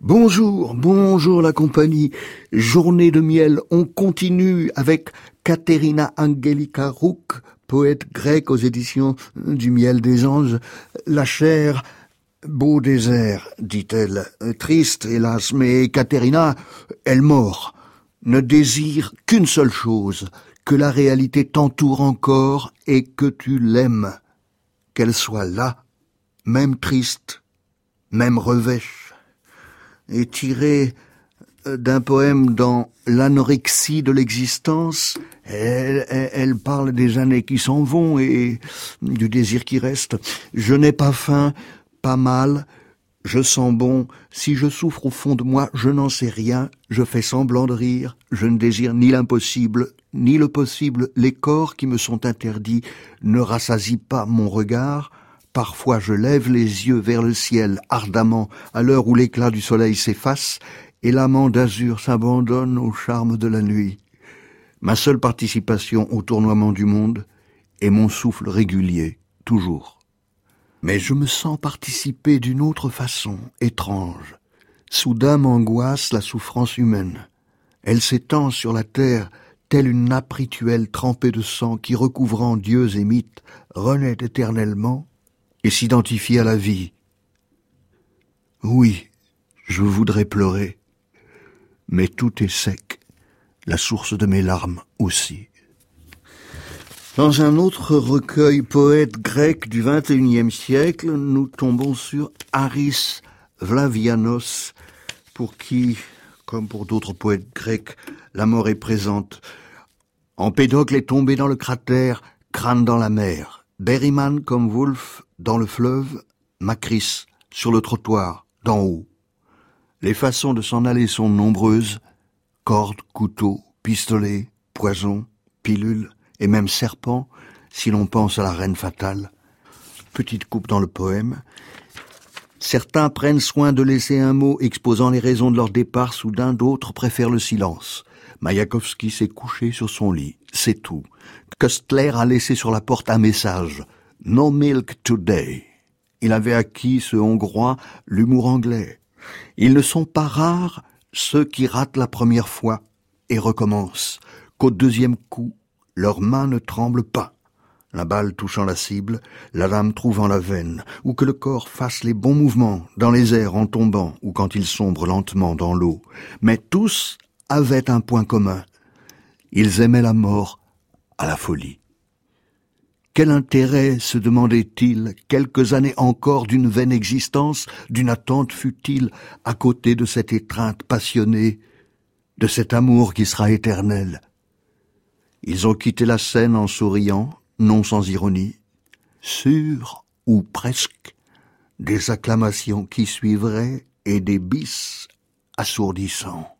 Bonjour, bonjour la compagnie. Journée de miel, on continue avec Katerina Angelika Rook, poète grec aux éditions du miel des anges. La chair, beau désert, dit-elle, triste hélas, mais Katerina, elle mort, ne désire qu'une seule chose, que la réalité t'entoure encore et que tu l'aimes, qu'elle soit là, même triste, même revêche est tirée euh, d'un poème dans l'anorexie de l'existence. Elle, elle, parle des années qui s'en vont et du désir qui reste. Je n'ai pas faim, pas mal, je sens bon. Si je souffre au fond de moi, je n'en sais rien. Je fais semblant de rire. Je ne désire ni l'impossible, ni le possible. Les corps qui me sont interdits ne rassasient pas mon regard. Parfois je lève les yeux vers le ciel ardemment à l'heure où l'éclat du soleil s'efface et l'amant d'azur s'abandonne au charme de la nuit. Ma seule participation au tournoiement du monde est mon souffle régulier, toujours. Mais je me sens participer d'une autre façon, étrange. Soudain m'angoisse la souffrance humaine. Elle s'étend sur la terre telle une nappe rituelle trempée de sang qui, recouvrant dieux et mythes, renaît éternellement et s'identifier à la vie. Oui, je voudrais pleurer, mais tout est sec, la source de mes larmes aussi. Dans un autre recueil poète grec du XXIe siècle, nous tombons sur Aris Vlavianos, pour qui, comme pour d'autres poètes grecs, la mort est présente. Empédocle est tombé dans le cratère, crâne dans la mer. Berryman comme Wolfe dans le fleuve, Macris sur le trottoir, d'en haut. Les façons de s'en aller sont nombreuses, cordes, couteaux, pistolets, poisons, pilules et même serpents, si l'on pense à la reine fatale. Petite coupe dans le poème. Certains prennent soin de laisser un mot exposant les raisons de leur départ soudain, d'autres préfèrent le silence. Mayakovsky s'est couché sur son lit, c'est tout. Köstler a laissé sur la porte un message. No milk today. Il avait acquis, ce Hongrois, l'humour anglais. Ils ne sont pas rares ceux qui ratent la première fois et recommencent, qu'au deuxième coup, leurs mains ne tremblent pas, la balle touchant la cible, la lame trouvant la veine, ou que le corps fasse les bons mouvements dans les airs en tombant ou quand il sombre lentement dans l'eau. Mais tous avaient un point commun. Ils aimaient la mort à la folie. Quel intérêt, se demandait-il, quelques années encore d'une vaine existence, d'une attente futile, à côté de cette étreinte passionnée, de cet amour qui sera éternel? Ils ont quitté la scène en souriant, non sans ironie, sûrs, ou presque, des acclamations qui suivraient et des bis assourdissants.